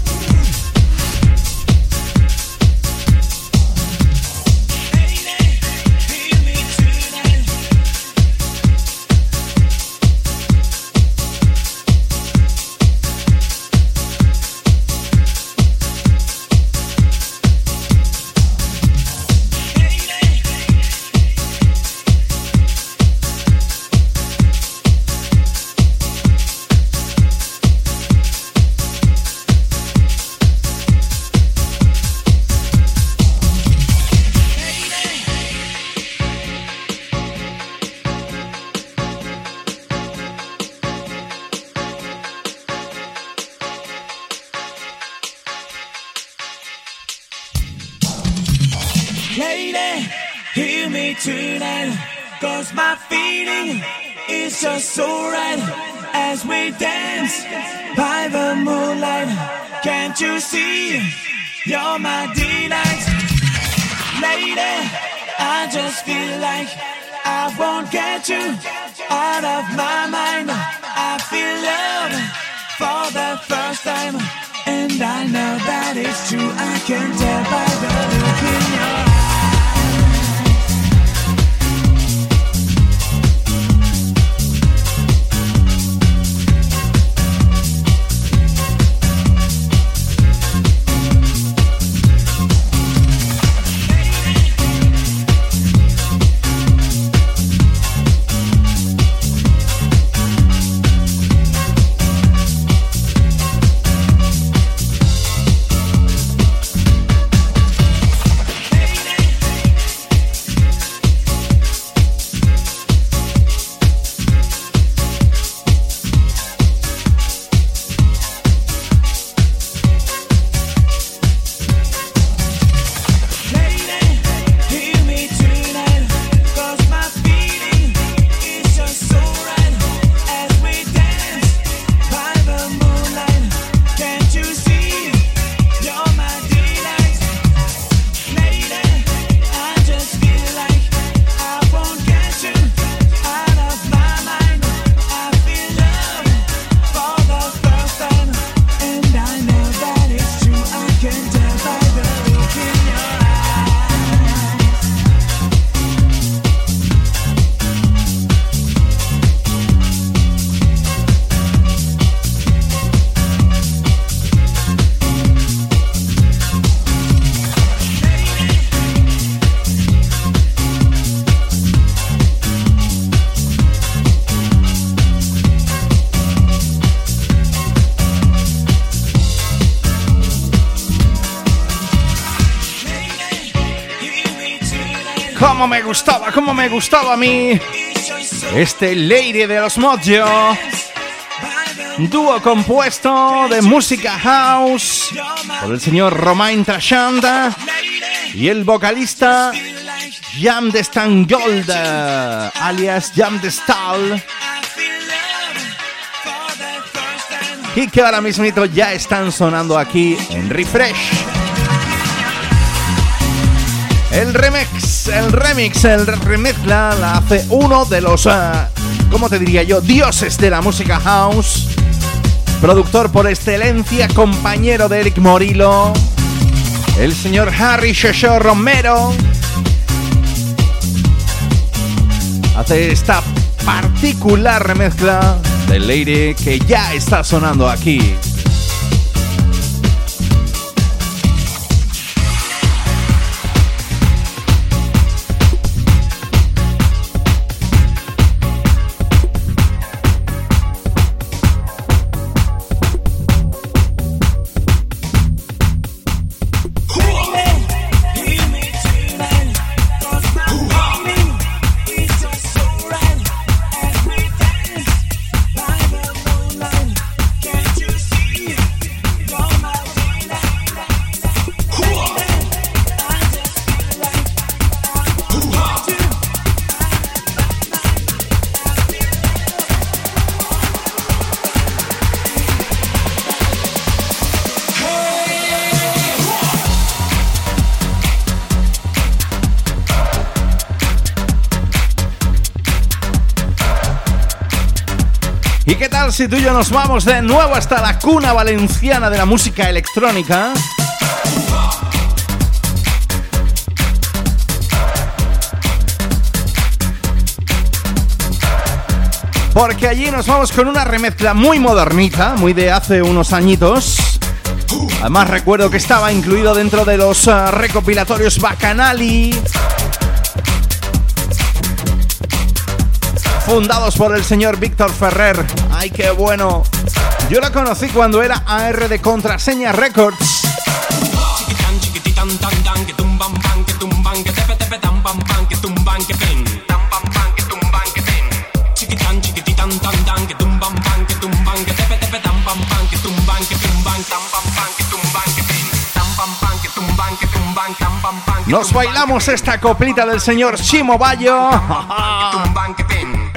You're my delight. Lady, I just feel like I won't get you out of my mind. I feel love for the first time. And I know that it's true. I can tell by Cómo me gustaba, cómo me gustaba a mí este Lady de los Mojo. Dúo compuesto de música house por el señor Romain Trashanda y el vocalista Jam de Stangold, alias Jam de. Y que ahora mismito ya están sonando aquí en Refresh. El remix, el remix, el remezcla la hace uno de los, ah, ¿cómo te diría yo? Dioses de la música house. Productor por excelencia, compañero de Eric Morillo. El señor Harry Shosho Romero. Hace esta particular remezcla de Lady que ya está sonando aquí. ¿Y tú y yo nos vamos de nuevo hasta la cuna valenciana de la música electrónica? Porque allí nos vamos con una remezcla muy modernita, muy de hace unos añitos. Además recuerdo que estaba incluido dentro de los ah, recopilatorios Bacanali. Fundados por el señor Víctor Ferrer. ¡Ay, qué bueno! Yo la conocí cuando era AR de Contraseña Records. Nos bailamos esta coplita del señor Chimo Bayo. <laughs>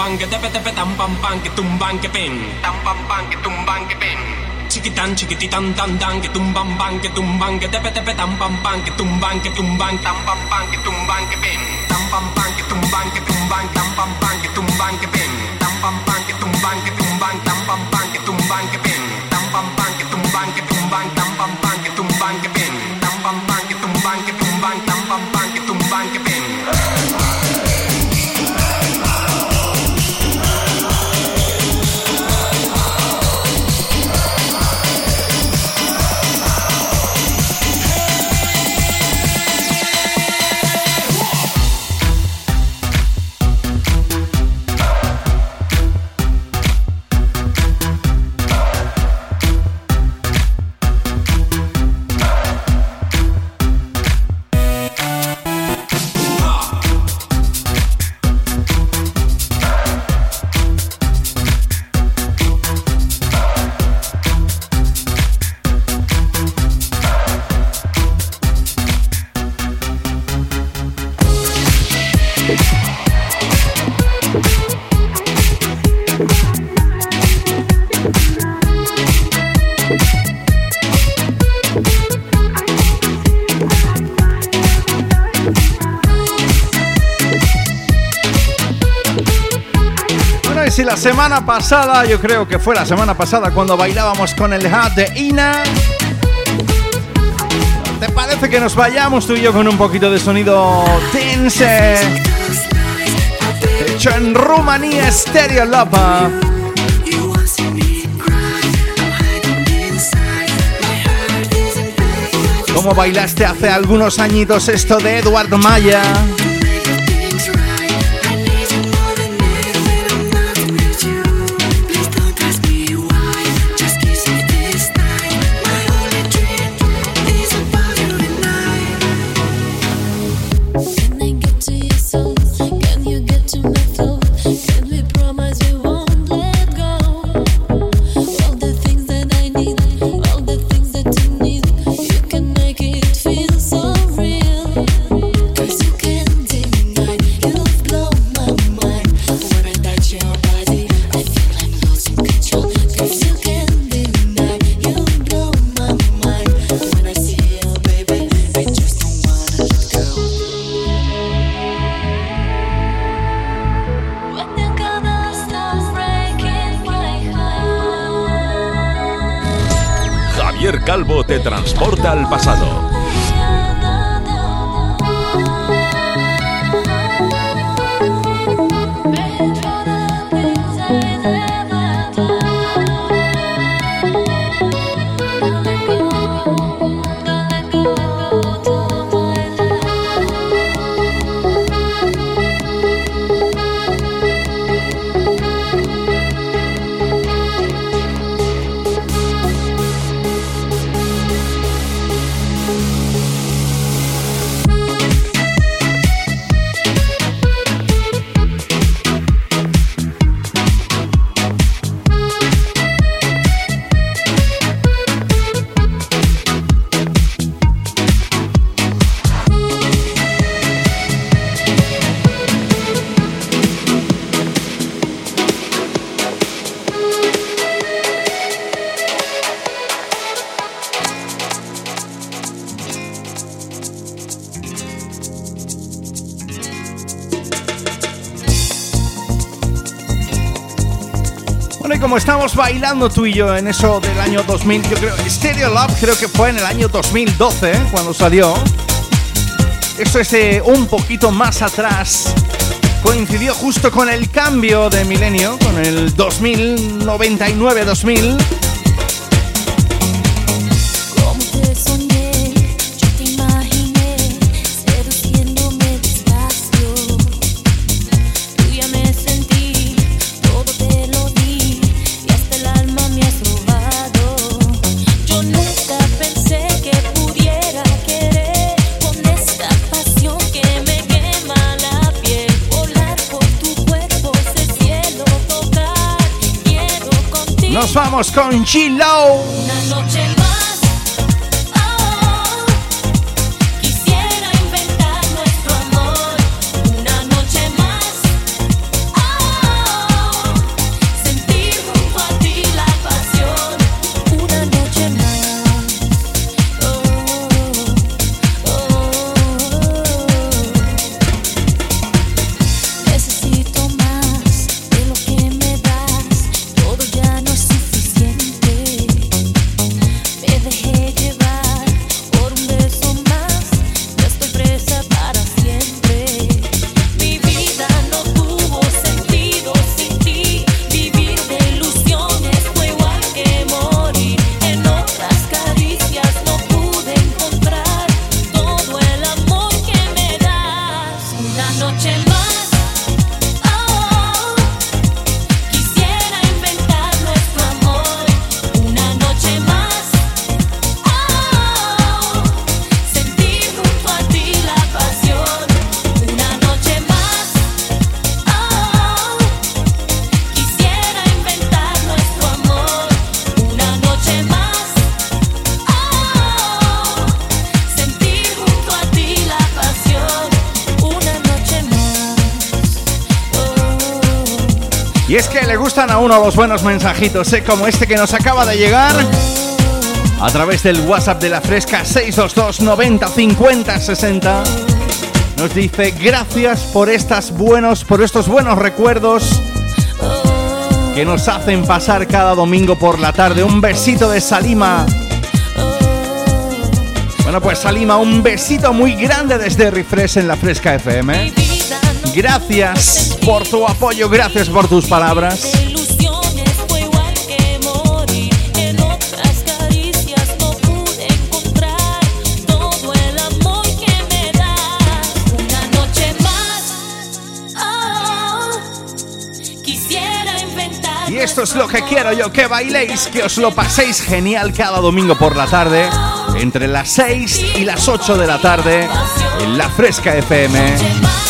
tumban, que tepe, tepe, tan, pam, pan, que tumban, que pen, tan, pam, pan, que tumban, que pen. Chiquitan, chiquititan, tan, tan, que tumban, pan, que tumban, que tepe, tepe, tan, pam, pan, que tumban, que tumban, tan, pam, pan, que tumban, que pen, tan, pam, pan, que tumban, que tumban, si la semana pasada, yo creo que fue la semana pasada cuando bailábamos con el hat de Ina. ¿Te parece que nos vayamos tú y yo con un poquito de sonido tense? Hecho en Rumanía, Stereo Lopa. ¿Cómo bailaste hace algunos añitos esto de Eduardo Maya? Bailando tú y yo en eso del año 2000, yo creo, Stereo Love creo que fue en el año 2012 ¿eh? cuando salió. Esto es un poquito más atrás. Coincidió justo con el cambio de milenio, con el 2099-2000. Con G-Low. Buenos mensajitos, ¿eh? como este que nos acaba de llegar a través del WhatsApp de la Fresca 622 90 50 60. Nos dice gracias por estas buenos, por estos buenos recuerdos que nos hacen pasar cada domingo por la tarde. Un besito de Salima. Bueno, pues Salima, un besito muy grande desde Refresh en la Fresca FM. Gracias por tu apoyo, gracias por tus palabras. Esto es lo que quiero yo, que bailéis, que os lo paséis genial cada domingo por la tarde, entre las 6 y las 8 de la tarde, en la Fresca FM.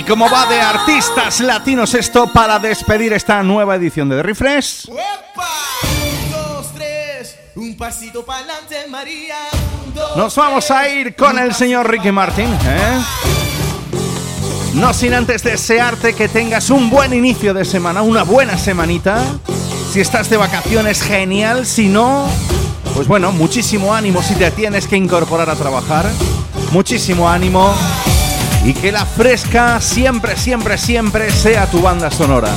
¿Y cómo va de artistas latinos esto para despedir esta nueva edición de The Refresh? Un, dos, tres, un pasito para adelante, María. Un, dos, Nos vamos a ir con el señor Ricky Martin, ¿eh? No sin antes desearte que tengas un buen inicio de semana, una buena semanita. Si estás de vacaciones, genial. Si no, pues bueno, muchísimo ánimo si te tienes que incorporar a trabajar. Muchísimo ánimo. Y que la fresca siempre, siempre, siempre sea tu banda sonora.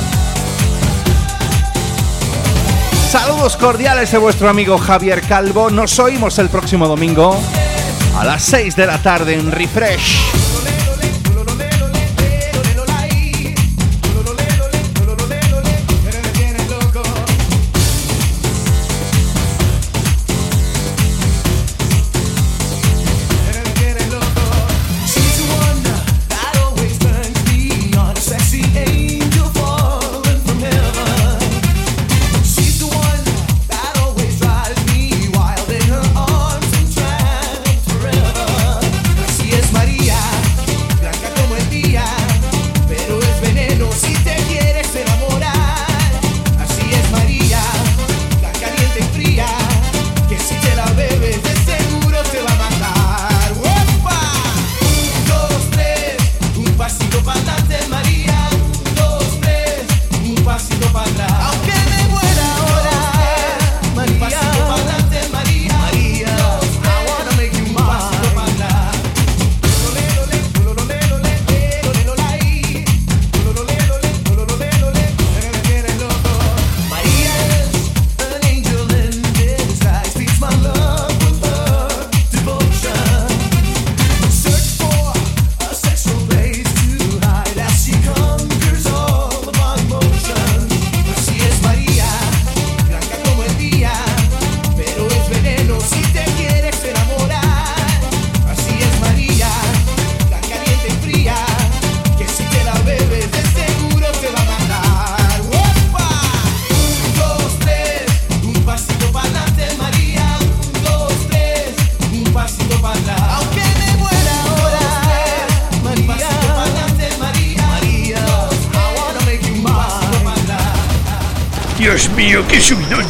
Saludos cordiales de vuestro amigo Javier Calvo. Nos oímos el próximo domingo a las 6 de la tarde en Refresh.